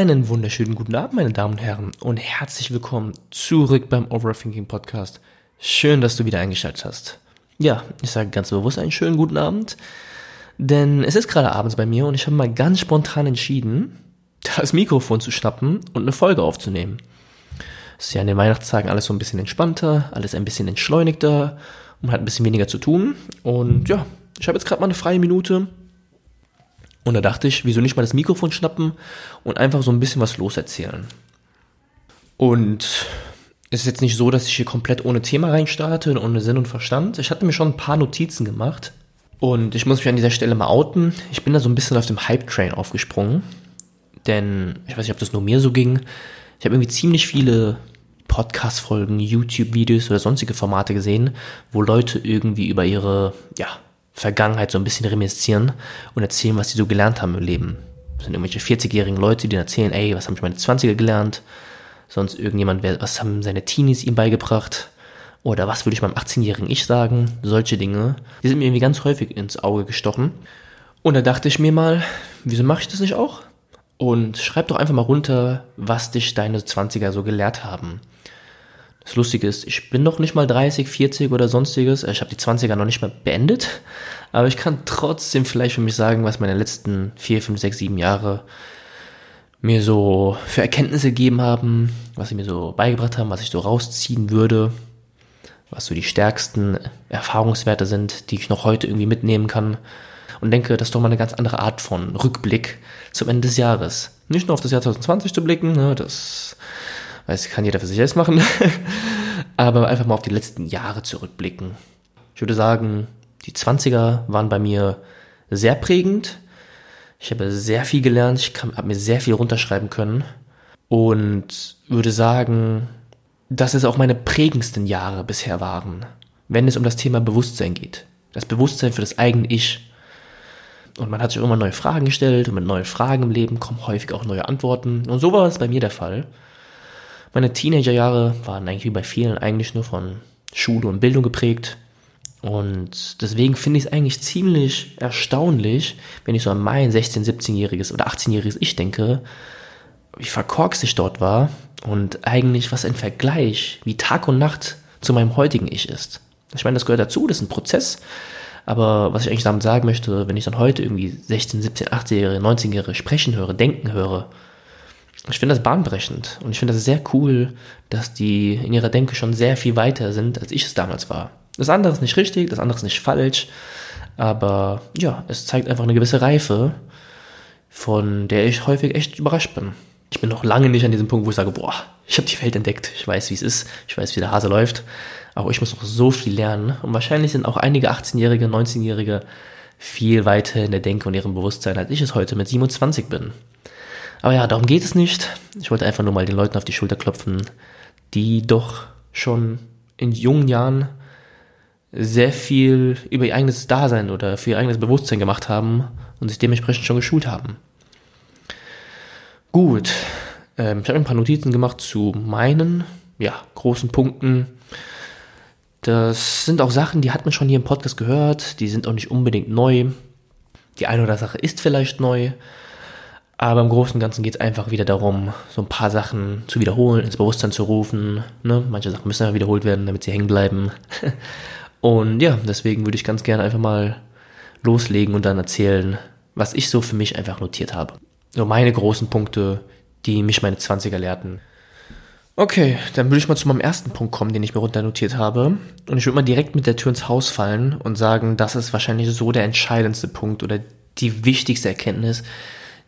Einen wunderschönen guten Abend, meine Damen und Herren, und herzlich willkommen zurück beim Overthinking Podcast. Schön, dass du wieder eingeschaltet hast. Ja, ich sage ganz bewusst einen schönen guten Abend, denn es ist gerade abends bei mir und ich habe mal ganz spontan entschieden, das Mikrofon zu schnappen und eine Folge aufzunehmen. Es ist ja in den Weihnachtstagen alles so ein bisschen entspannter, alles ein bisschen entschleunigter und hat ein bisschen weniger zu tun. Und ja, ich habe jetzt gerade mal eine freie Minute und da dachte ich, wieso nicht mal das Mikrofon schnappen und einfach so ein bisschen was loserzählen. Und es ist jetzt nicht so, dass ich hier komplett ohne Thema reinstarte und ohne Sinn und Verstand. Ich hatte mir schon ein paar Notizen gemacht. Und ich muss mich an dieser Stelle mal outen. Ich bin da so ein bisschen auf dem Hype-Train aufgesprungen. Denn ich weiß nicht, ob das nur mir so ging. Ich habe irgendwie ziemlich viele Podcast-Folgen, YouTube-Videos oder sonstige Formate gesehen, wo Leute irgendwie über ihre, ja, Vergangenheit so ein bisschen reminiszieren und erzählen, was sie so gelernt haben im Leben. Das sind irgendwelche 40-jährigen Leute, die erzählen, ey, was haben ich meine 20er gelernt? Sonst irgendjemand, was haben seine Teenies ihm beigebracht? Oder was würde ich meinem 18-jährigen Ich sagen? Solche Dinge. Die sind mir irgendwie ganz häufig ins Auge gestochen. Und da dachte ich mir mal, wieso mache ich das nicht auch? Und schreib doch einfach mal runter, was dich deine 20er so gelehrt haben. Das Lustige ist, ich bin noch nicht mal 30, 40 oder sonstiges. Ich habe die 20er noch nicht mal beendet. Aber ich kann trotzdem vielleicht für mich sagen, was meine letzten 4, 5, 6, 7 Jahre mir so für Erkenntnisse gegeben haben, was sie mir so beigebracht haben, was ich so rausziehen würde, was so die stärksten Erfahrungswerte sind, die ich noch heute irgendwie mitnehmen kann. Und denke, das ist doch mal eine ganz andere Art von Rückblick zum Ende des Jahres. Nicht nur auf das Jahr 2020 zu blicken, ne, das kann jeder für sich selbst machen, aber einfach mal auf die letzten Jahre zurückblicken. Ich würde sagen, die 20er waren bei mir sehr prägend. Ich habe sehr viel gelernt, ich habe mir sehr viel runterschreiben können und würde sagen, dass es auch meine prägendsten Jahre bisher waren, wenn es um das Thema Bewusstsein geht. Das Bewusstsein für das eigene Ich. Und man hat sich immer neue Fragen gestellt und mit neuen Fragen im Leben kommen häufig auch neue Antworten. Und so war es bei mir der Fall. Meine Teenagerjahre waren eigentlich wie bei vielen eigentlich nur von Schule und Bildung geprägt. Und deswegen finde ich es eigentlich ziemlich erstaunlich, wenn ich so an mein 16-, 17-jähriges oder 18-jähriges Ich denke, wie verkorkst ich dort war und eigentlich was ein Vergleich wie Tag und Nacht zu meinem heutigen Ich ist. Ich meine, das gehört dazu, das ist ein Prozess. Aber was ich eigentlich damit sagen möchte, wenn ich dann heute irgendwie 16, 17, 18-Jährige, 19-Jährige sprechen höre, denken höre, ich finde das bahnbrechend und ich finde das sehr cool, dass die in ihrer Denke schon sehr viel weiter sind, als ich es damals war. Das andere ist nicht richtig, das andere ist nicht falsch, aber ja, es zeigt einfach eine gewisse Reife, von der ich häufig echt überrascht bin. Ich bin noch lange nicht an diesem Punkt, wo ich sage, boah, ich habe die Welt entdeckt, ich weiß, wie es ist, ich weiß, wie der Hase läuft, aber ich muss noch so viel lernen und wahrscheinlich sind auch einige 18-Jährige, 19-Jährige viel weiter in der Denke und ihrem Bewusstsein, als ich es heute mit 27 bin. Aber ja, darum geht es nicht. Ich wollte einfach nur mal den Leuten auf die Schulter klopfen, die doch schon in jungen Jahren sehr viel über ihr eigenes Dasein oder für ihr eigenes Bewusstsein gemacht haben und sich dementsprechend schon geschult haben. Gut, ähm, ich habe ein paar Notizen gemacht zu meinen ja, großen Punkten. Das sind auch Sachen, die hat man schon hier im Podcast gehört, die sind auch nicht unbedingt neu. Die eine oder andere Sache ist vielleicht neu, aber im Großen und Ganzen geht es einfach wieder darum, so ein paar Sachen zu wiederholen, ins Bewusstsein zu rufen. Ne? Manche Sachen müssen ja wiederholt werden, damit sie hängen bleiben. und ja, deswegen würde ich ganz gerne einfach mal loslegen und dann erzählen, was ich so für mich einfach notiert habe. So meine großen Punkte, die mich meine 20er lehrten. Okay, dann würde ich mal zu meinem ersten Punkt kommen, den ich mir runter notiert habe. Und ich würde mal direkt mit der Tür ins Haus fallen und sagen, das ist wahrscheinlich so der entscheidendste Punkt oder die wichtigste Erkenntnis,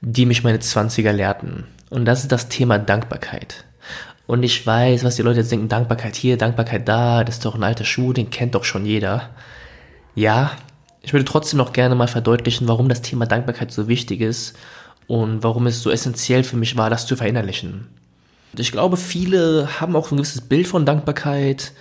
die mich meine Zwanziger lehrten. Und das ist das Thema Dankbarkeit. Und ich weiß, was die Leute jetzt denken, Dankbarkeit hier, Dankbarkeit da, das ist doch ein alter Schuh, den kennt doch schon jeder. Ja, ich würde trotzdem noch gerne mal verdeutlichen, warum das Thema Dankbarkeit so wichtig ist und warum es so essentiell für mich war, das zu verinnerlichen. Ich glaube, viele haben auch ein gewisses Bild von Dankbarkeit,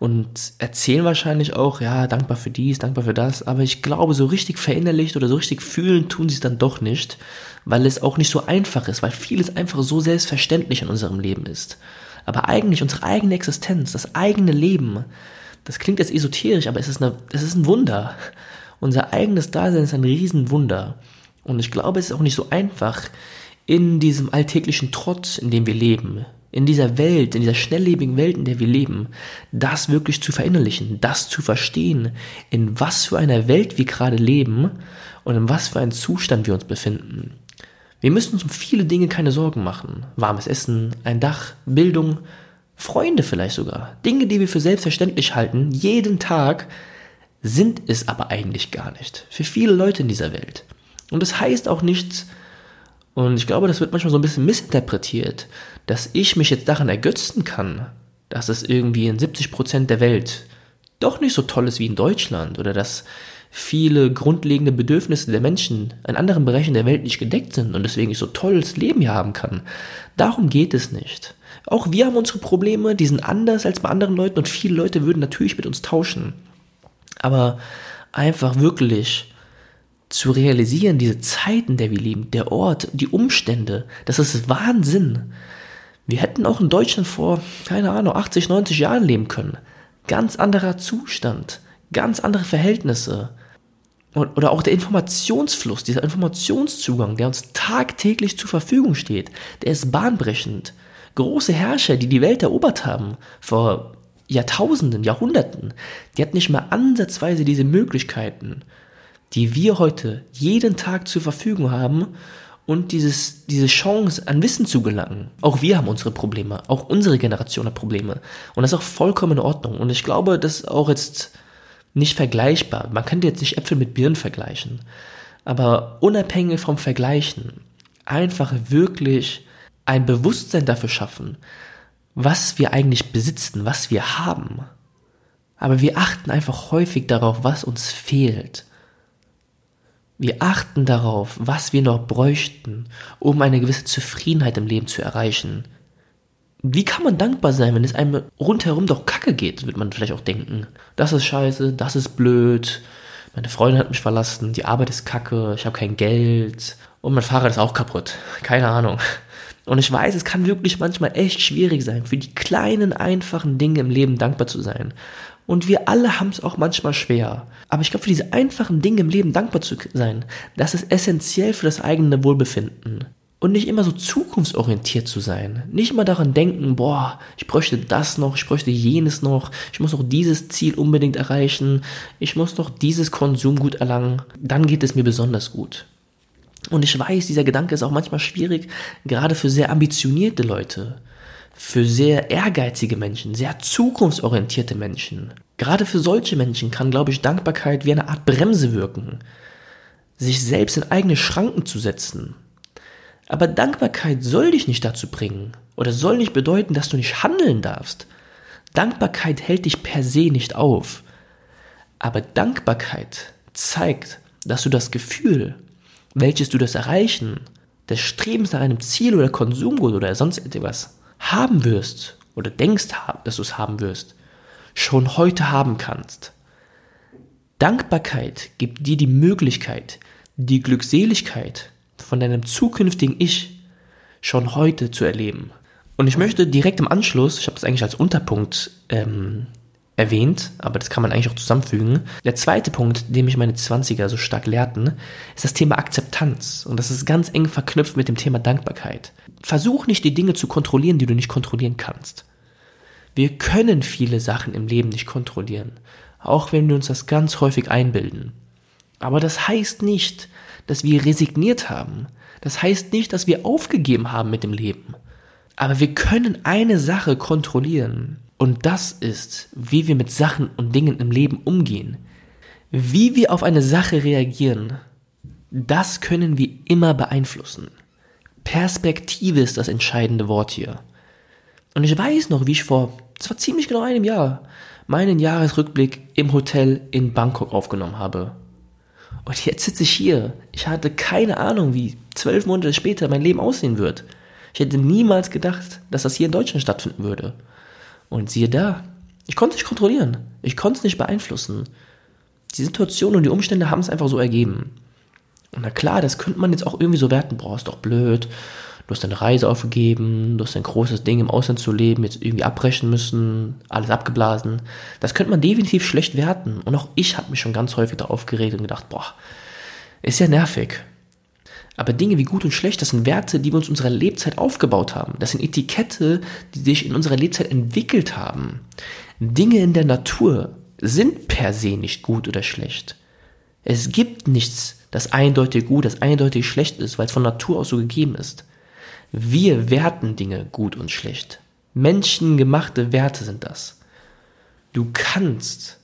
und erzählen wahrscheinlich auch, ja, dankbar für dies, dankbar für das, aber ich glaube, so richtig verinnerlicht oder so richtig fühlen tun sie es dann doch nicht, weil es auch nicht so einfach ist, weil vieles einfach so selbstverständlich in unserem Leben ist. Aber eigentlich unsere eigene Existenz, das eigene Leben, das klingt jetzt esoterisch, aber es ist, eine, es ist ein Wunder. Unser eigenes Dasein ist ein Riesenwunder. Und ich glaube, es ist auch nicht so einfach, in diesem alltäglichen Trotz, in dem wir leben, in dieser Welt, in dieser schnelllebigen Welt, in der wir leben, das wirklich zu verinnerlichen, das zu verstehen, in was für einer Welt wir gerade leben und in was für einem Zustand wir uns befinden. Wir müssen uns um viele Dinge keine Sorgen machen. Warmes Essen, ein Dach, Bildung, Freunde vielleicht sogar. Dinge, die wir für selbstverständlich halten, jeden Tag, sind es aber eigentlich gar nicht. Für viele Leute in dieser Welt. Und das heißt auch nicht, und ich glaube, das wird manchmal so ein bisschen missinterpretiert, dass ich mich jetzt daran ergötzen kann, dass es irgendwie in 70 Prozent der Welt doch nicht so toll ist wie in Deutschland oder dass viele grundlegende Bedürfnisse der Menschen in anderen Bereichen der Welt nicht gedeckt sind und deswegen ich so tolles Leben hier haben kann. Darum geht es nicht. Auch wir haben unsere Probleme, die sind anders als bei anderen Leuten und viele Leute würden natürlich mit uns tauschen. Aber einfach wirklich zu realisieren, diese Zeiten, der wir leben, der Ort, die Umstände, das ist Wahnsinn. Wir hätten auch in Deutschland vor, keine Ahnung, 80, 90 Jahren leben können. Ganz anderer Zustand, ganz andere Verhältnisse. Und, oder auch der Informationsfluss, dieser Informationszugang, der uns tagtäglich zur Verfügung steht, der ist bahnbrechend. Große Herrscher, die die Welt erobert haben, vor Jahrtausenden, Jahrhunderten, die hatten nicht mehr ansatzweise diese Möglichkeiten, die wir heute jeden Tag zur Verfügung haben und dieses, diese Chance an Wissen zu gelangen. Auch wir haben unsere Probleme, auch unsere Generation hat Probleme. Und das ist auch vollkommen in Ordnung. Und ich glaube, das ist auch jetzt nicht vergleichbar. Man könnte jetzt nicht Äpfel mit Birnen vergleichen. Aber unabhängig vom Vergleichen, einfach wirklich ein Bewusstsein dafür schaffen, was wir eigentlich besitzen, was wir haben. Aber wir achten einfach häufig darauf, was uns fehlt. Wir achten darauf, was wir noch bräuchten, um eine gewisse Zufriedenheit im Leben zu erreichen. Wie kann man dankbar sein, wenn es einem rundherum doch kacke geht, wird man vielleicht auch denken. Das ist scheiße, das ist blöd, meine Freundin hat mich verlassen, die Arbeit ist kacke, ich habe kein Geld und mein Fahrrad ist auch kaputt. Keine Ahnung. Und ich weiß, es kann wirklich manchmal echt schwierig sein, für die kleinen, einfachen Dinge im Leben dankbar zu sein. Und wir alle haben es auch manchmal schwer. Aber ich glaube, für diese einfachen Dinge im Leben dankbar zu sein, das ist essentiell für das eigene Wohlbefinden. Und nicht immer so zukunftsorientiert zu sein. Nicht immer daran denken, boah, ich bräuchte das noch, ich bräuchte jenes noch, ich muss noch dieses Ziel unbedingt erreichen, ich muss noch dieses Konsumgut erlangen. Dann geht es mir besonders gut. Und ich weiß, dieser Gedanke ist auch manchmal schwierig, gerade für sehr ambitionierte Leute, für sehr ehrgeizige Menschen, sehr zukunftsorientierte Menschen. Gerade für solche Menschen kann, glaube ich, Dankbarkeit wie eine Art Bremse wirken, sich selbst in eigene Schranken zu setzen. Aber Dankbarkeit soll dich nicht dazu bringen oder soll nicht bedeuten, dass du nicht handeln darfst. Dankbarkeit hält dich per se nicht auf. Aber Dankbarkeit zeigt, dass du das Gefühl, welches du das Erreichen des Strebens nach einem Ziel oder Konsumgut oder sonst etwas haben wirst oder denkst, dass du es haben wirst, schon heute haben kannst. Dankbarkeit gibt dir die Möglichkeit, die Glückseligkeit von deinem zukünftigen Ich schon heute zu erleben. Und ich möchte direkt im Anschluss, ich habe das eigentlich als Unterpunkt ähm, erwähnt, aber das kann man eigentlich auch zusammenfügen. Der zweite Punkt, den mich meine 20er so stark lehrten, ist das Thema Akzeptanz. Und das ist ganz eng verknüpft mit dem Thema Dankbarkeit. Versuch nicht die Dinge zu kontrollieren, die du nicht kontrollieren kannst. Wir können viele Sachen im Leben nicht kontrollieren, auch wenn wir uns das ganz häufig einbilden. Aber das heißt nicht, dass wir resigniert haben. Das heißt nicht, dass wir aufgegeben haben mit dem Leben. Aber wir können eine Sache kontrollieren. Und das ist, wie wir mit Sachen und Dingen im Leben umgehen. Wie wir auf eine Sache reagieren, das können wir immer beeinflussen. Perspektive ist das entscheidende Wort hier. Und ich weiß noch, wie ich vor, zwar ziemlich genau einem Jahr, meinen Jahresrückblick im Hotel in Bangkok aufgenommen habe. Und jetzt sitze ich hier. Ich hatte keine Ahnung, wie zwölf Monate später mein Leben aussehen wird. Ich hätte niemals gedacht, dass das hier in Deutschland stattfinden würde. Und siehe da, ich konnte es nicht kontrollieren. Ich konnte es nicht beeinflussen. Die Situation und die Umstände haben es einfach so ergeben. Und na klar, das könnte man jetzt auch irgendwie so werten. Boah, ist doch blöd. Du hast deine Reise aufgegeben, du hast ein großes Ding im Ausland zu leben, jetzt irgendwie abbrechen müssen, alles abgeblasen. Das könnte man definitiv schlecht werten. Und auch ich habe mich schon ganz häufig da aufgeregt und gedacht, boah, ist ja nervig. Aber Dinge wie gut und schlecht, das sind Werte, die wir uns in unserer Lebzeit aufgebaut haben. Das sind Etikette, die sich in unserer Lebzeit entwickelt haben. Dinge in der Natur sind per se nicht gut oder schlecht. Es gibt nichts, das eindeutig gut, das eindeutig schlecht ist, weil es von Natur aus so gegeben ist. Wir werten Dinge gut und schlecht. Menschengemachte Werte sind das. Du kannst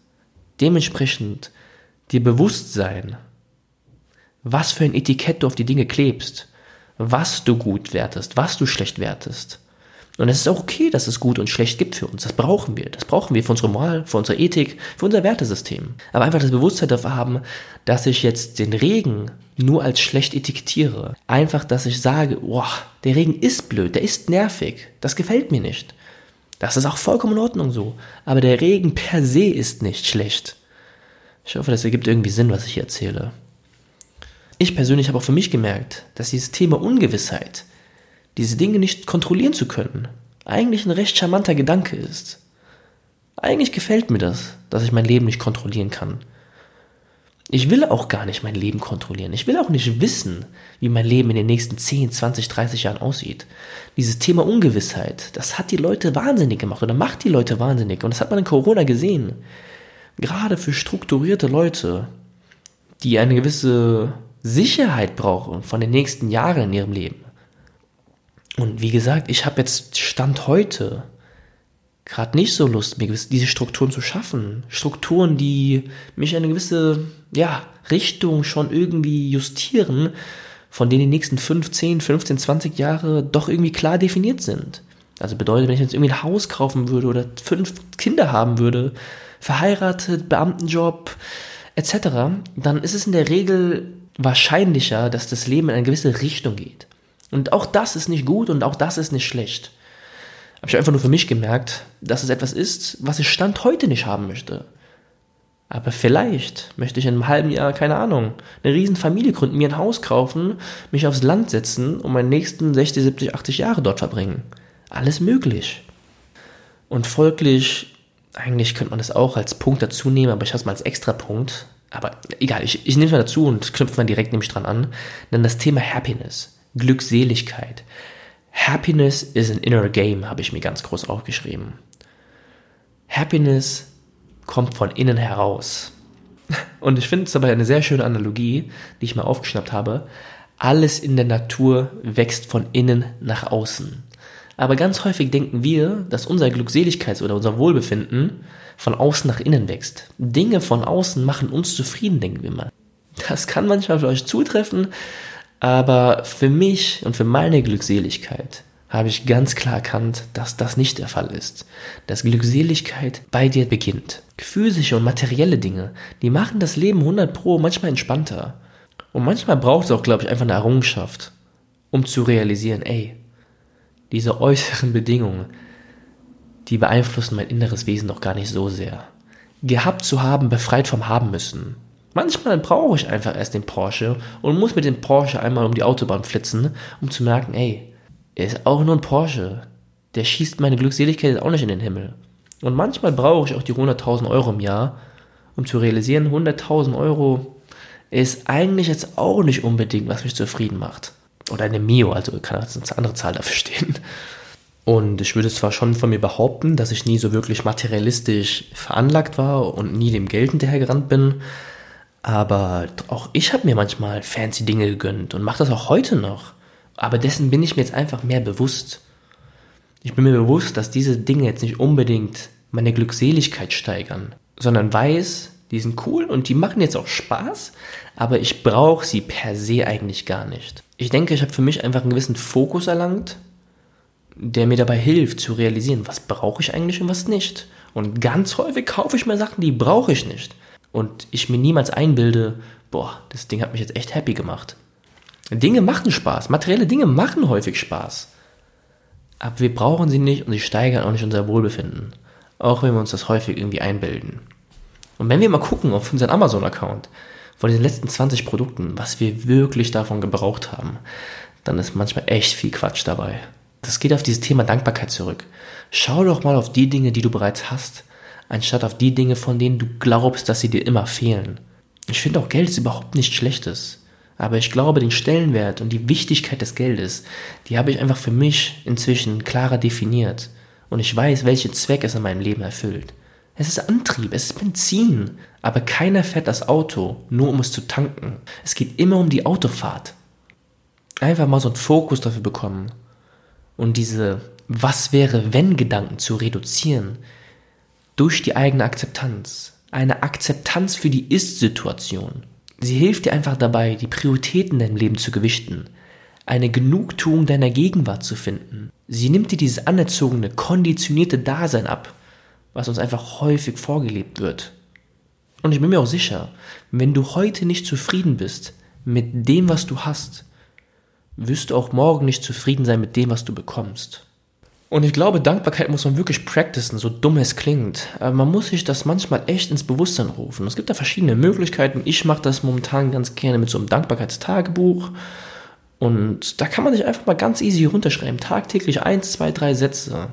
dementsprechend dir bewusst sein, was für ein Etikett du auf die Dinge klebst, was du gut wertest, was du schlecht wertest. Und es ist auch okay, dass es gut und schlecht gibt für uns. Das brauchen wir. Das brauchen wir für unsere Moral, für unsere Ethik, für unser Wertesystem. Aber einfach das Bewusstsein dafür haben, dass ich jetzt den Regen nur als schlecht etikettiere. Einfach, dass ich sage, boah, der Regen ist blöd, der ist nervig, das gefällt mir nicht. Das ist auch vollkommen in Ordnung so. Aber der Regen per se ist nicht schlecht. Ich hoffe, das ergibt irgendwie Sinn, was ich hier erzähle. Ich persönlich habe auch für mich gemerkt, dass dieses Thema Ungewissheit, diese Dinge nicht kontrollieren zu können, eigentlich ein recht charmanter Gedanke ist. Eigentlich gefällt mir das, dass ich mein Leben nicht kontrollieren kann. Ich will auch gar nicht mein Leben kontrollieren. Ich will auch nicht wissen, wie mein Leben in den nächsten 10, 20, 30 Jahren aussieht. Dieses Thema Ungewissheit, das hat die Leute wahnsinnig gemacht oder macht die Leute wahnsinnig. Und das hat man in Corona gesehen. Gerade für strukturierte Leute, die eine gewisse Sicherheit brauchen von den nächsten Jahren in ihrem Leben. Und wie gesagt, ich habe jetzt Stand heute gerade nicht so Lust, mir diese Strukturen zu schaffen. Strukturen, die mich in eine gewisse ja, Richtung schon irgendwie justieren, von denen die nächsten 15, 15, 20 Jahre doch irgendwie klar definiert sind. Also bedeutet, wenn ich jetzt irgendwie ein Haus kaufen würde oder fünf Kinder haben würde, verheiratet, Beamtenjob etc., dann ist es in der Regel wahrscheinlicher, dass das Leben in eine gewisse Richtung geht. Und auch das ist nicht gut und auch das ist nicht schlecht habe ich einfach nur für mich gemerkt, dass es etwas ist, was ich Stand heute nicht haben möchte. Aber vielleicht möchte ich in einem halben Jahr, keine Ahnung, eine riesen Familie gründen, mir ein Haus kaufen, mich aufs Land setzen und meine nächsten 60, 70, 80 Jahre dort verbringen. Alles möglich. Und folglich, eigentlich könnte man das auch als Punkt dazu nehmen, aber ich habe es mal als extra Punkt. Aber egal, ich, ich nehme es mal dazu und knüpfe mal direkt nämlich dran an. Denn das Thema Happiness, Glückseligkeit, Happiness is an inner game, habe ich mir ganz groß aufgeschrieben. Happiness kommt von innen heraus. Und ich finde es aber eine sehr schöne Analogie, die ich mal aufgeschnappt habe. Alles in der Natur wächst von innen nach außen. Aber ganz häufig denken wir, dass unser Glückseligkeits- oder unser Wohlbefinden von außen nach innen wächst. Dinge von außen machen uns zufrieden, denken wir mal. Das kann manchmal für euch zutreffen, aber für mich und für meine Glückseligkeit habe ich ganz klar erkannt, dass das nicht der Fall ist. Dass Glückseligkeit bei dir beginnt. Physische und materielle Dinge, die machen das Leben 100 pro manchmal entspannter. Und manchmal braucht es auch, glaube ich, einfach eine Errungenschaft, um zu realisieren, ey, diese äußeren Bedingungen, die beeinflussen mein inneres Wesen doch gar nicht so sehr. Gehabt zu haben, befreit vom Haben müssen. Manchmal brauche ich einfach erst den Porsche und muss mit dem Porsche einmal um die Autobahn flitzen, um zu merken, ey, er ist auch nur ein Porsche. Der schießt meine Glückseligkeit jetzt auch nicht in den Himmel. Und manchmal brauche ich auch die 100.000 Euro im Jahr, um zu realisieren, 100.000 Euro ist eigentlich jetzt auch nicht unbedingt, was mich zufrieden macht. Oder eine Mio, also kann jetzt eine andere Zahl dafür stehen. Und ich würde zwar schon von mir behaupten, dass ich nie so wirklich materialistisch veranlagt war und nie dem Geld hinterhergerannt bin, aber auch ich habe mir manchmal fancy Dinge gegönnt und mache das auch heute noch. Aber dessen bin ich mir jetzt einfach mehr bewusst. Ich bin mir bewusst, dass diese Dinge jetzt nicht unbedingt meine Glückseligkeit steigern, sondern weiß, die sind cool und die machen jetzt auch Spaß, aber ich brauche sie per se eigentlich gar nicht. Ich denke, ich habe für mich einfach einen gewissen Fokus erlangt, der mir dabei hilft zu realisieren, was brauche ich eigentlich und was nicht. Und ganz häufig kaufe ich mir Sachen, die brauche ich nicht und ich mir niemals einbilde, boah, das Ding hat mich jetzt echt happy gemacht. Dinge machen Spaß, materielle Dinge machen häufig Spaß. Aber wir brauchen sie nicht und sie steigern auch nicht unser Wohlbefinden. Auch wenn wir uns das häufig irgendwie einbilden. Und wenn wir mal gucken auf unseren Amazon-Account, von den letzten 20 Produkten, was wir wirklich davon gebraucht haben, dann ist manchmal echt viel Quatsch dabei. Das geht auf dieses Thema Dankbarkeit zurück. Schau doch mal auf die Dinge, die du bereits hast anstatt auf die Dinge, von denen du glaubst, dass sie dir immer fehlen. Ich finde auch Geld ist überhaupt nichts Schlechtes. Aber ich glaube, den Stellenwert und die Wichtigkeit des Geldes, die habe ich einfach für mich inzwischen klarer definiert. Und ich weiß, welchen Zweck es in meinem Leben erfüllt. Es ist Antrieb, es ist Benzin. Aber keiner fährt das Auto, nur um es zu tanken. Es geht immer um die Autofahrt. Einfach mal so einen Fokus dafür bekommen. Und diese Was wäre wenn Gedanken zu reduzieren. Durch die eigene Akzeptanz. Eine Akzeptanz für die Ist-Situation. Sie hilft dir einfach dabei, die Prioritäten in deinem Leben zu gewichten, eine Genugtuung deiner Gegenwart zu finden. Sie nimmt dir dieses anerzogene, konditionierte Dasein ab, was uns einfach häufig vorgelebt wird. Und ich bin mir auch sicher, wenn du heute nicht zufrieden bist mit dem, was du hast, wirst du auch morgen nicht zufrieden sein mit dem, was du bekommst. Und ich glaube, Dankbarkeit muss man wirklich practicen, so dumm es klingt. Aber man muss sich das manchmal echt ins Bewusstsein rufen. Es gibt da verschiedene Möglichkeiten. Ich mache das momentan ganz gerne mit so einem Dankbarkeitstagebuch. Und da kann man sich einfach mal ganz easy runterschreiben. Tagtäglich eins, zwei, drei Sätze.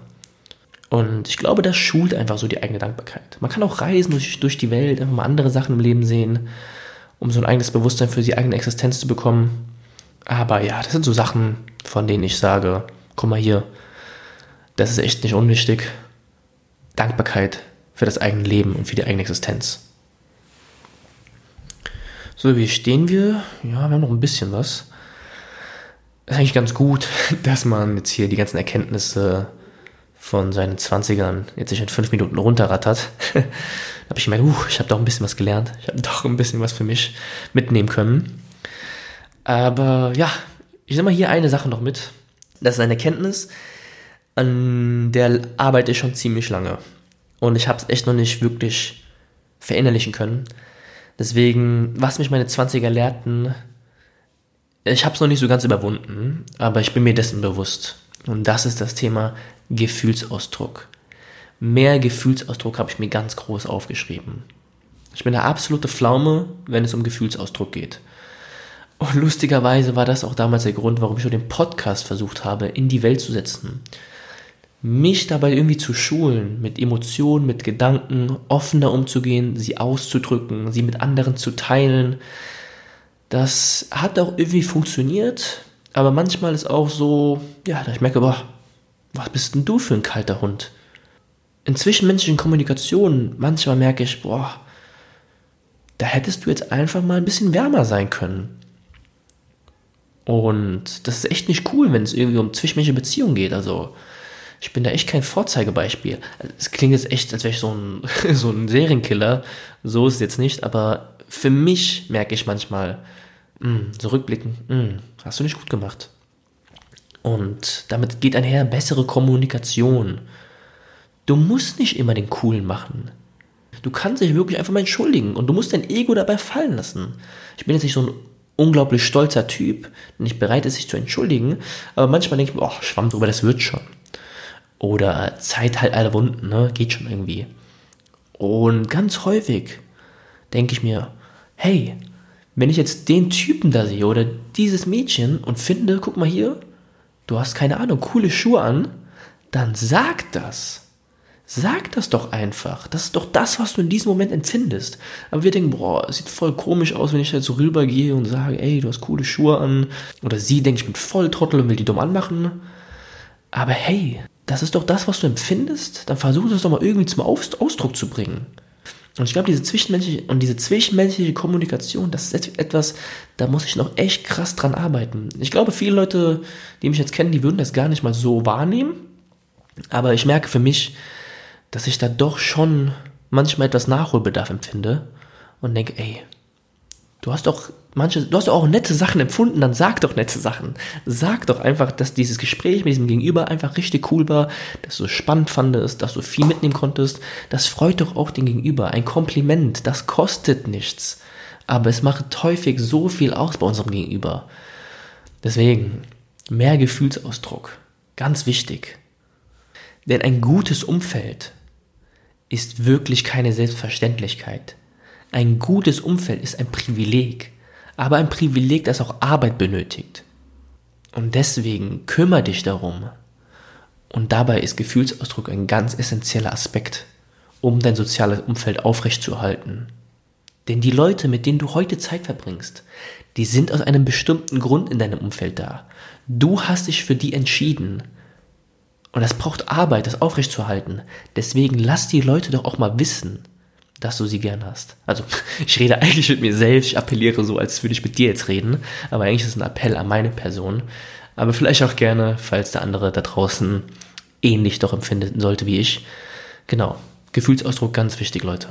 Und ich glaube, das schult einfach so die eigene Dankbarkeit. Man kann auch reisen durch, durch die Welt, einfach mal andere Sachen im Leben sehen, um so ein eigenes Bewusstsein für die eigene Existenz zu bekommen. Aber ja, das sind so Sachen, von denen ich sage, guck mal hier, das ist echt nicht unwichtig. Dankbarkeit für das eigene Leben und für die eigene Existenz. So, wie stehen wir? Ja, wir haben noch ein bisschen was. Ist eigentlich ganz gut, dass man jetzt hier die ganzen Erkenntnisse von seinen 20ern jetzt sich in fünf Minuten runterrattert. habe ich gemerkt, uh, ich habe doch ein bisschen was gelernt. Ich habe doch ein bisschen was für mich mitnehmen können. Aber ja, ich nehme mal hier eine Sache noch mit. Das ist eine Erkenntnis, an der arbeite ich schon ziemlich lange. Und ich habe es echt noch nicht wirklich verinnerlichen können. Deswegen, was mich meine 20er lehrten, ich habe es noch nicht so ganz überwunden, aber ich bin mir dessen bewusst. Und das ist das Thema Gefühlsausdruck. Mehr Gefühlsausdruck habe ich mir ganz groß aufgeschrieben. Ich bin eine absolute Pflaume, wenn es um Gefühlsausdruck geht. Und lustigerweise war das auch damals der Grund, warum ich den Podcast versucht habe, in die Welt zu setzen mich dabei irgendwie zu schulen, mit Emotionen, mit Gedanken offener umzugehen, sie auszudrücken, sie mit anderen zu teilen. Das hat auch irgendwie funktioniert, aber manchmal ist auch so, ja, ich merke, boah, was bist denn du für ein kalter Hund? In zwischenmenschlichen Kommunikationen, manchmal merke ich, boah, da hättest du jetzt einfach mal ein bisschen wärmer sein können. Und das ist echt nicht cool, wenn es irgendwie um zwischenmenschliche Beziehungen geht. Also, ich bin da echt kein Vorzeigebeispiel. Es klingt jetzt echt, als wäre ich so ein, so ein Serienkiller. So ist es jetzt nicht, aber für mich merke ich manchmal, mh, hm, so rückblicken, mh, hm, hast du nicht gut gemacht. Und damit geht einher bessere Kommunikation. Du musst nicht immer den Coolen machen. Du kannst dich wirklich einfach mal entschuldigen und du musst dein Ego dabei fallen lassen. Ich bin jetzt nicht so ein unglaublich stolzer Typ, nicht bereit ist, sich zu entschuldigen, aber manchmal denke ich mir, oh, schwamm drüber, das wird schon. Oder Zeit halt alle Wunden, ne? Geht schon irgendwie. Und ganz häufig denke ich mir, hey, wenn ich jetzt den Typen da sehe oder dieses Mädchen und finde, guck mal hier, du hast keine Ahnung, coole Schuhe an, dann sag das. Sag das doch einfach. Das ist doch das, was du in diesem Moment empfindest. Aber wir denken, boah, es sieht voll komisch aus, wenn ich da jetzt so rübergehe und sage, ey, du hast coole Schuhe an. Oder sie denkt, ich bin voll Trottel und will die dumm anmachen. Aber hey, das ist doch das, was du empfindest, dann versuch es doch mal irgendwie zum Ausdruck zu bringen. Und ich glaube, diese zwischenmenschliche und diese zwischenmenschliche Kommunikation, das ist etwas, da muss ich noch echt krass dran arbeiten. Ich glaube, viele Leute, die mich jetzt kennen, die würden das gar nicht mal so wahrnehmen. Aber ich merke für mich, dass ich da doch schon manchmal etwas Nachholbedarf empfinde und denke, ey, du hast doch manche, du hast auch nette Sachen empfunden, dann sag doch nette Sachen. Sag doch einfach, dass dieses Gespräch mit diesem Gegenüber einfach richtig cool war, dass du es spannend fandest, dass du viel mitnehmen konntest. Das freut doch auch den Gegenüber. Ein Kompliment, das kostet nichts. Aber es macht häufig so viel aus bei unserem Gegenüber. Deswegen, mehr Gefühlsausdruck. Ganz wichtig. Denn ein gutes Umfeld ist wirklich keine Selbstverständlichkeit. Ein gutes Umfeld ist ein Privileg aber ein Privileg, das auch Arbeit benötigt. Und deswegen kümmere dich darum. Und dabei ist Gefühlsausdruck ein ganz essentieller Aspekt, um dein soziales Umfeld aufrechtzuerhalten. Denn die Leute, mit denen du heute Zeit verbringst, Die sind aus einem bestimmten Grund in deinem Umfeld da. Du hast dich für die entschieden. Und das braucht Arbeit, das aufrechtzuerhalten. Deswegen lass die Leute doch auch mal wissen, dass du sie gern hast. Also, ich rede eigentlich mit mir selbst, ich appelliere so, als würde ich mit dir jetzt reden, aber eigentlich ist es ein Appell an meine Person. Aber vielleicht auch gerne, falls der andere da draußen ähnlich doch empfinden sollte wie ich. Genau, Gefühlsausdruck ganz wichtig, Leute.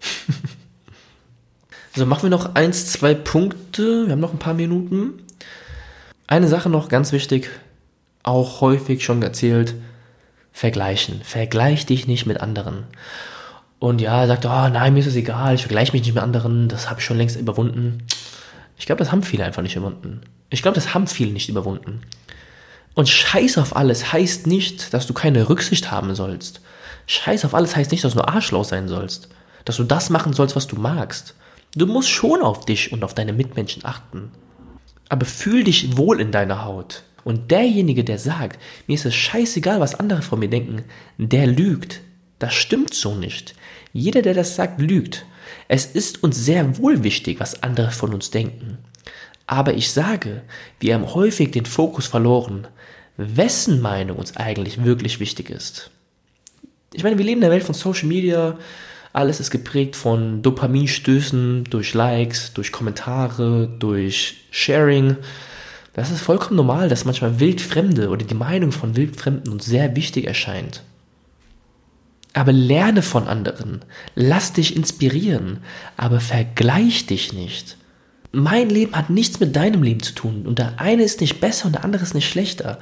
so, machen wir noch eins, zwei Punkte. Wir haben noch ein paar Minuten. Eine Sache noch ganz wichtig, auch häufig schon erzählt, vergleichen. Vergleich dich nicht mit anderen. Und ja, er sagt, oh nein, mir ist es egal, ich vergleiche mich nicht mit anderen, das habe ich schon längst überwunden. Ich glaube, das haben viele einfach nicht überwunden. Ich glaube, das haben viele nicht überwunden. Und Scheiß auf alles heißt nicht, dass du keine Rücksicht haben sollst. Scheiß auf alles heißt nicht, dass du nur Arschloch sein sollst. Dass du das machen sollst, was du magst. Du musst schon auf dich und auf deine Mitmenschen achten. Aber fühl dich wohl in deiner Haut. Und derjenige, der sagt, mir ist es scheißegal, was andere von mir denken, der lügt. Das stimmt so nicht. Jeder, der das sagt, lügt. Es ist uns sehr wohl wichtig, was andere von uns denken. Aber ich sage, wir haben häufig den Fokus verloren, wessen Meinung uns eigentlich wirklich wichtig ist ich meine, wir leben in der Welt von Social Media. Alles ist geprägt von Dopaminstößen durch Likes, durch Kommentare, durch Sharing. Das ist vollkommen normal, dass manchmal Wildfremde oder die Meinung von Wildfremden uns sehr wichtig erscheint. Aber lerne von anderen. Lass dich inspirieren. Aber vergleich dich nicht. Mein Leben hat nichts mit deinem Leben zu tun. Und der eine ist nicht besser und der andere ist nicht schlechter.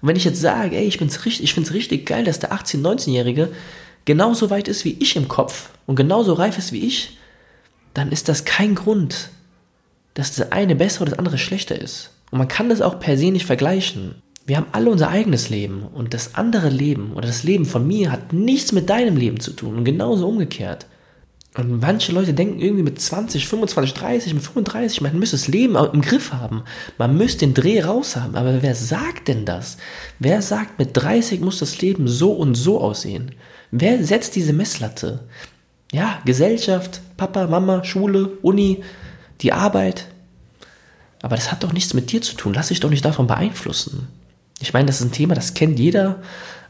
Und wenn ich jetzt sage, ey, ich, bin's richtig, ich finde richtig geil, dass der 18-, 19-Jährige genauso weit ist wie ich im Kopf und genauso reif ist wie ich, dann ist das kein Grund, dass das eine besser oder das andere schlechter ist. Und man kann das auch per se nicht vergleichen. Wir haben alle unser eigenes Leben und das andere Leben oder das Leben von mir hat nichts mit deinem Leben zu tun und genauso umgekehrt. Und manche Leute denken irgendwie mit 20, 25, 30, mit 35, man müsste das Leben im Griff haben. Man müsste den Dreh raus haben. Aber wer sagt denn das? Wer sagt, mit 30 muss das Leben so und so aussehen? Wer setzt diese Messlatte? Ja, Gesellschaft, Papa, Mama, Schule, Uni, die Arbeit. Aber das hat doch nichts mit dir zu tun. Lass dich doch nicht davon beeinflussen. Ich meine, das ist ein Thema, das kennt jeder.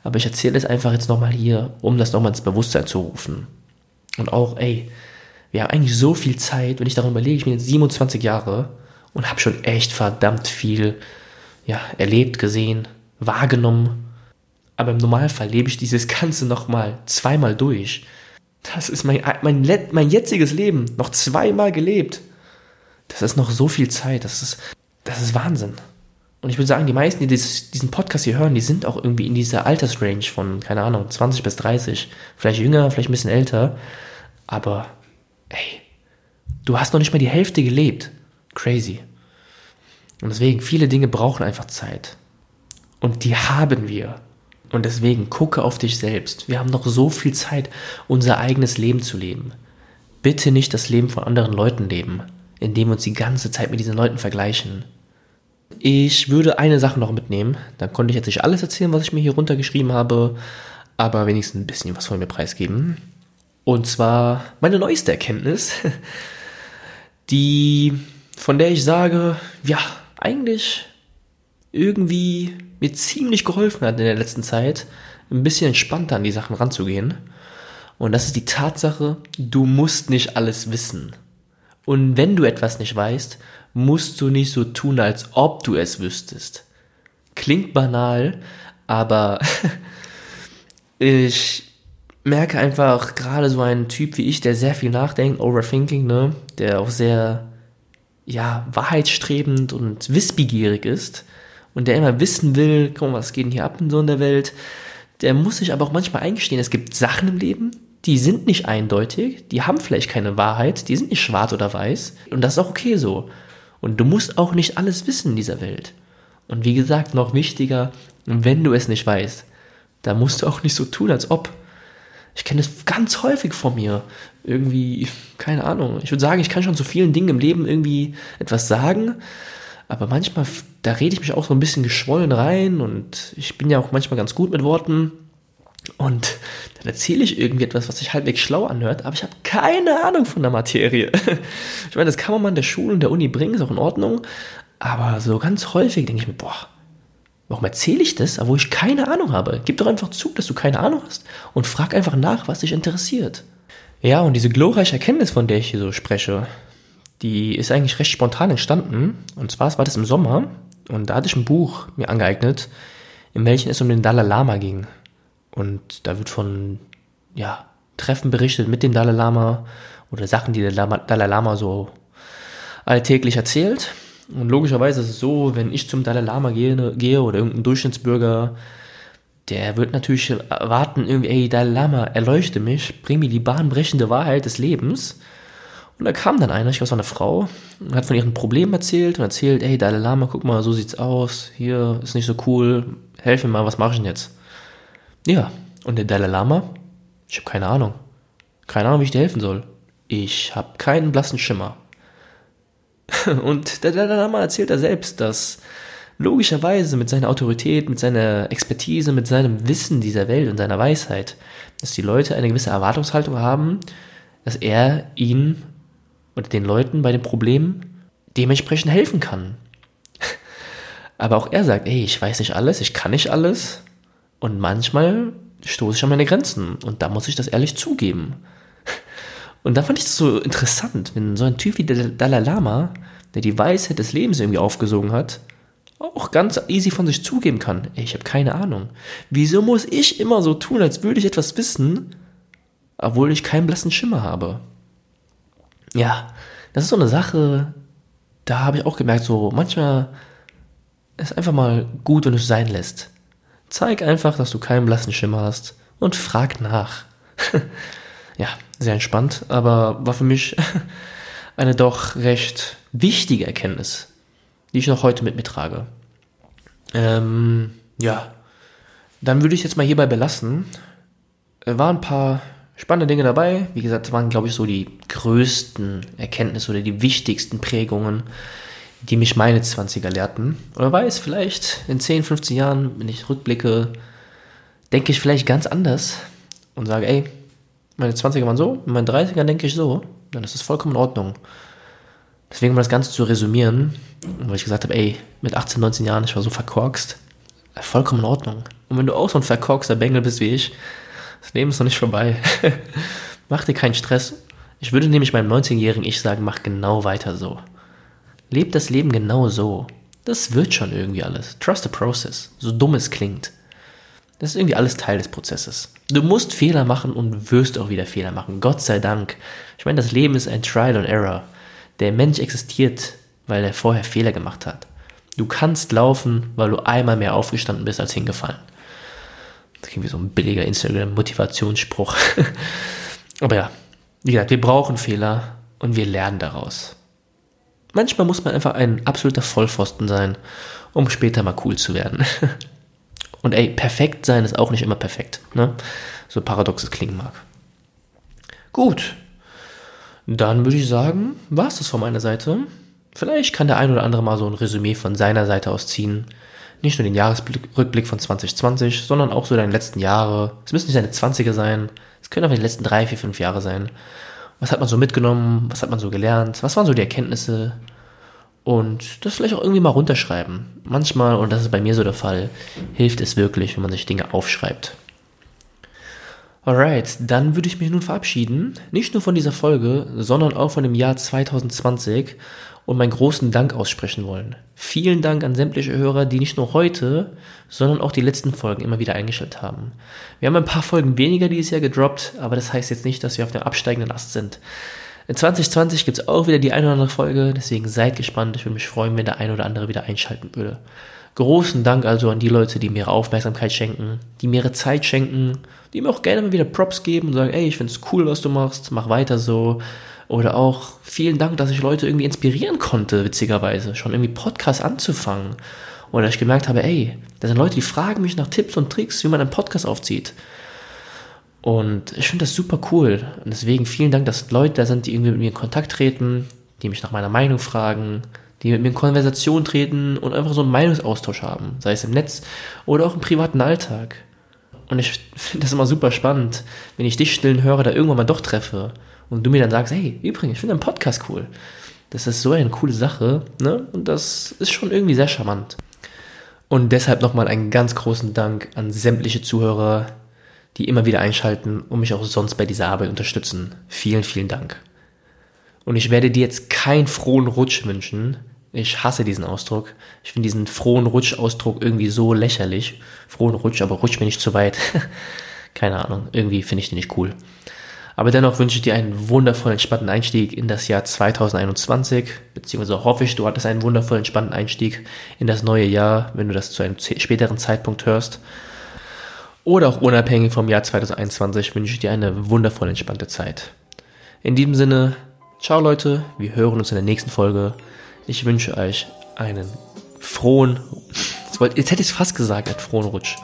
Aber ich erzähle es einfach jetzt nochmal hier, um das nochmal ins Bewusstsein zu rufen. Und auch, ey, wir haben eigentlich so viel Zeit, wenn ich daran überlege, ich bin jetzt 27 Jahre und habe schon echt verdammt viel ja, erlebt, gesehen, wahrgenommen. Aber im Normalfall lebe ich dieses Ganze nochmal zweimal durch. Das ist mein, mein, mein jetziges Leben, noch zweimal gelebt. Das ist noch so viel Zeit, das ist, das ist Wahnsinn. Und ich würde sagen, die meisten, die dieses, diesen Podcast hier hören, die sind auch irgendwie in dieser Altersrange von, keine Ahnung, 20 bis 30. Vielleicht jünger, vielleicht ein bisschen älter. Aber, ey, du hast noch nicht mal die Hälfte gelebt. Crazy. Und deswegen, viele Dinge brauchen einfach Zeit. Und die haben wir. Und deswegen, gucke auf dich selbst. Wir haben noch so viel Zeit, unser eigenes Leben zu leben. Bitte nicht das Leben von anderen Leuten leben, indem wir uns die ganze Zeit mit diesen Leuten vergleichen. Ich würde eine Sache noch mitnehmen. Dann konnte ich jetzt nicht alles erzählen, was ich mir hier runtergeschrieben habe, aber wenigstens ein bisschen was von mir preisgeben. Und zwar meine neueste Erkenntnis, die, von der ich sage, ja, eigentlich irgendwie mir ziemlich geholfen hat in der letzten Zeit, ein bisschen entspannter an die Sachen ranzugehen. Und das ist die Tatsache, du musst nicht alles wissen. Und wenn du etwas nicht weißt, musst du nicht so tun, als ob du es wüsstest. Klingt banal, aber ich merke einfach, gerade so ein Typ wie ich, der sehr viel nachdenkt, Overthinking, ne, der auch sehr, ja, wahrheitsstrebend und wissbegierig ist und der immer wissen will, komm, was geht denn hier ab in so in der Welt, der muss sich aber auch manchmal eingestehen, es gibt Sachen im Leben, die sind nicht eindeutig, die haben vielleicht keine Wahrheit, die sind nicht schwarz oder weiß und das ist auch okay so. Und du musst auch nicht alles wissen in dieser Welt. Und wie gesagt, noch wichtiger, wenn du es nicht weißt, da musst du auch nicht so tun, als ob. Ich kenne das ganz häufig von mir. Irgendwie, keine Ahnung. Ich würde sagen, ich kann schon zu vielen Dingen im Leben irgendwie etwas sagen, aber manchmal, da rede ich mich auch so ein bisschen geschwollen rein und ich bin ja auch manchmal ganz gut mit Worten. Und dann erzähle ich irgendwie etwas, was sich halbwegs schlau anhört, aber ich habe keine Ahnung von der Materie. Ich meine, das kann man mal in der Schule und der Uni bringen, ist auch in Ordnung. Aber so ganz häufig denke ich mir, boah, warum erzähle ich das, wo ich keine Ahnung habe? Gib doch einfach zu, dass du keine Ahnung hast und frag einfach nach, was dich interessiert. Ja, und diese glorreiche Erkenntnis, von der ich hier so spreche, die ist eigentlich recht spontan entstanden. Und zwar war das im Sommer und da hatte ich ein Buch mir angeeignet, in welchem es um den Dalai Lama ging. Und da wird von, ja, Treffen berichtet mit dem Dalai Lama oder Sachen, die der Dalai Lama so alltäglich erzählt. Und logischerweise ist es so, wenn ich zum Dalai Lama gehe, gehe oder irgendein Durchschnittsbürger, der wird natürlich erwarten, irgendwie, ey, Dalai Lama, erleuchte mich, bring mir die bahnbrechende Wahrheit des Lebens. Und da kam dann einer, ich glaube, es war eine Frau, und hat von ihren Problemen erzählt und erzählt, ey, Dalai Lama, guck mal, so sieht's aus, hier ist nicht so cool, helf mir mal, was mache ich denn jetzt? Ja, und der Dalai Lama, ich habe keine Ahnung. Keine Ahnung, wie ich dir helfen soll. Ich habe keinen blassen Schimmer. Und der Dalai Lama erzählt er selbst, dass logischerweise mit seiner Autorität, mit seiner Expertise, mit seinem Wissen dieser Welt und seiner Weisheit, dass die Leute eine gewisse Erwartungshaltung haben, dass er ihnen oder den Leuten bei den Problemen dementsprechend helfen kann. Aber auch er sagt, ey, ich weiß nicht alles, ich kann nicht alles, und manchmal stoße ich an meine Grenzen und da muss ich das ehrlich zugeben. Und da fand ich das so interessant, wenn so ein Typ wie der Dalai Lama, der die Weisheit des Lebens irgendwie aufgesogen hat, auch ganz easy von sich zugeben kann. Ey, ich habe keine Ahnung. Wieso muss ich immer so tun, als würde ich etwas wissen, obwohl ich keinen blassen Schimmer habe? Ja, das ist so eine Sache, da habe ich auch gemerkt, so manchmal ist einfach mal gut, wenn du es sein lässt. Zeig einfach, dass du keinen blassen Schimmer hast und frag nach. ja, sehr entspannt, aber war für mich eine doch recht wichtige Erkenntnis, die ich noch heute mit mir trage. Ähm, ja, dann würde ich jetzt mal hierbei belassen. Es waren ein paar spannende Dinge dabei. Wie gesagt, waren, glaube ich, so die größten Erkenntnisse oder die wichtigsten Prägungen, die mich meine 20er lehrten. Oder weiß, vielleicht in 10, 15 Jahren, wenn ich rückblicke, denke ich vielleicht ganz anders und sage, ey, meine 20er waren so, in meinen 30ern denke ich so, dann ist das vollkommen in Ordnung. Deswegen, um das Ganze zu resümieren, weil ich gesagt habe, ey, mit 18, 19 Jahren, ich war so verkorkst, vollkommen in Ordnung. Und wenn du auch so ein verkorkster Bengel bist wie ich, das Leben ist noch nicht vorbei. mach dir keinen Stress. Ich würde nämlich meinem 19-jährigen Ich sagen, mach genau weiter so. Lebt das Leben genau so. Das wird schon irgendwie alles. Trust the process. So dumm es klingt. Das ist irgendwie alles Teil des Prozesses. Du musst Fehler machen und wirst auch wieder Fehler machen. Gott sei Dank. Ich meine, das Leben ist ein Trial and Error. Der Mensch existiert, weil er vorher Fehler gemacht hat. Du kannst laufen, weil du einmal mehr aufgestanden bist als hingefallen. Das klingt wie so ein billiger Instagram-Motivationsspruch. Aber ja, wie gesagt, wir brauchen Fehler und wir lernen daraus. Manchmal muss man einfach ein absoluter Vollpfosten sein, um später mal cool zu werden. Und ey, perfekt sein ist auch nicht immer perfekt, ne? So paradox es klingen mag. Gut. Dann würde ich sagen, war es das von meiner Seite. Vielleicht kann der ein oder andere mal so ein Resümee von seiner Seite aus ziehen. Nicht nur den Jahresrückblick von 2020, sondern auch so deine letzten Jahre. Es müssen nicht deine 20er sein. Es können auch die letzten drei, vier, fünf Jahre sein. Was hat man so mitgenommen? Was hat man so gelernt? Was waren so die Erkenntnisse? Und das vielleicht auch irgendwie mal runterschreiben. Manchmal, und das ist bei mir so der Fall, hilft es wirklich, wenn man sich Dinge aufschreibt. Alright, dann würde ich mich nun verabschieden. Nicht nur von dieser Folge, sondern auch von dem Jahr 2020 und meinen großen Dank aussprechen wollen. Vielen Dank an sämtliche Hörer, die nicht nur heute, sondern auch die letzten Folgen immer wieder eingestellt haben. Wir haben ein paar Folgen weniger dieses Jahr gedroppt, aber das heißt jetzt nicht, dass wir auf dem absteigenden Ast sind. In 2020 gibt es auch wieder die eine oder andere Folge, deswegen seid gespannt. Ich würde mich freuen, wenn der eine oder andere wieder einschalten würde. Großen Dank also an die Leute, die mir ihre Aufmerksamkeit schenken, die mir ihre Zeit schenken, die mir auch gerne mal wieder Props geben und sagen, ey, ich finde es cool, was du machst, mach weiter so. Oder auch vielen Dank, dass ich Leute irgendwie inspirieren konnte, witzigerweise, schon irgendwie Podcast anzufangen. Oder ich gemerkt habe, ey, da sind Leute, die fragen mich nach Tipps und Tricks, wie man einen Podcast aufzieht. Und ich finde das super cool. Und deswegen vielen Dank, dass Leute da sind, die irgendwie mit mir in Kontakt treten, die mich nach meiner Meinung fragen, die mit mir in Konversation treten und einfach so einen Meinungsaustausch haben, sei es im Netz oder auch im privaten Alltag. Und ich finde das immer super spannend, wenn ich dich stillen höre, da irgendwann mal doch treffe und du mir dann sagst, hey, übrigens, ich finde deinen Podcast cool. Das ist so eine coole Sache, ne? Und das ist schon irgendwie sehr charmant. Und deshalb nochmal einen ganz großen Dank an sämtliche Zuhörer, die immer wieder einschalten und mich auch sonst bei dieser Arbeit unterstützen. Vielen, vielen Dank. Und ich werde dir jetzt keinen frohen Rutsch wünschen. Ich hasse diesen Ausdruck. Ich finde diesen frohen Rutsch-Ausdruck irgendwie so lächerlich. Frohen Rutsch, aber rutsch mir nicht zu weit. Keine Ahnung. Irgendwie finde ich den nicht cool. Aber dennoch wünsche ich dir einen wundervollen, entspannten Einstieg in das Jahr 2021, beziehungsweise hoffe ich, du hattest einen wundervollen, entspannten Einstieg in das neue Jahr, wenn du das zu einem späteren Zeitpunkt hörst. Oder auch unabhängig vom Jahr 2021 wünsche ich dir eine wundervoll entspannte Zeit. In diesem Sinne, ciao Leute, wir hören uns in der nächsten Folge. Ich wünsche euch einen frohen, jetzt hätte ich es fast gesagt, einen frohen Rutsch.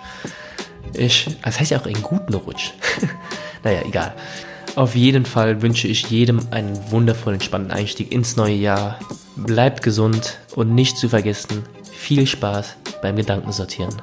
Ich, das heißt ja auch einen guten Rutsch. naja, egal. Auf jeden Fall wünsche ich jedem einen wundervollen, entspannten Einstieg ins neue Jahr. Bleibt gesund und nicht zu vergessen, viel Spaß beim Gedankensortieren.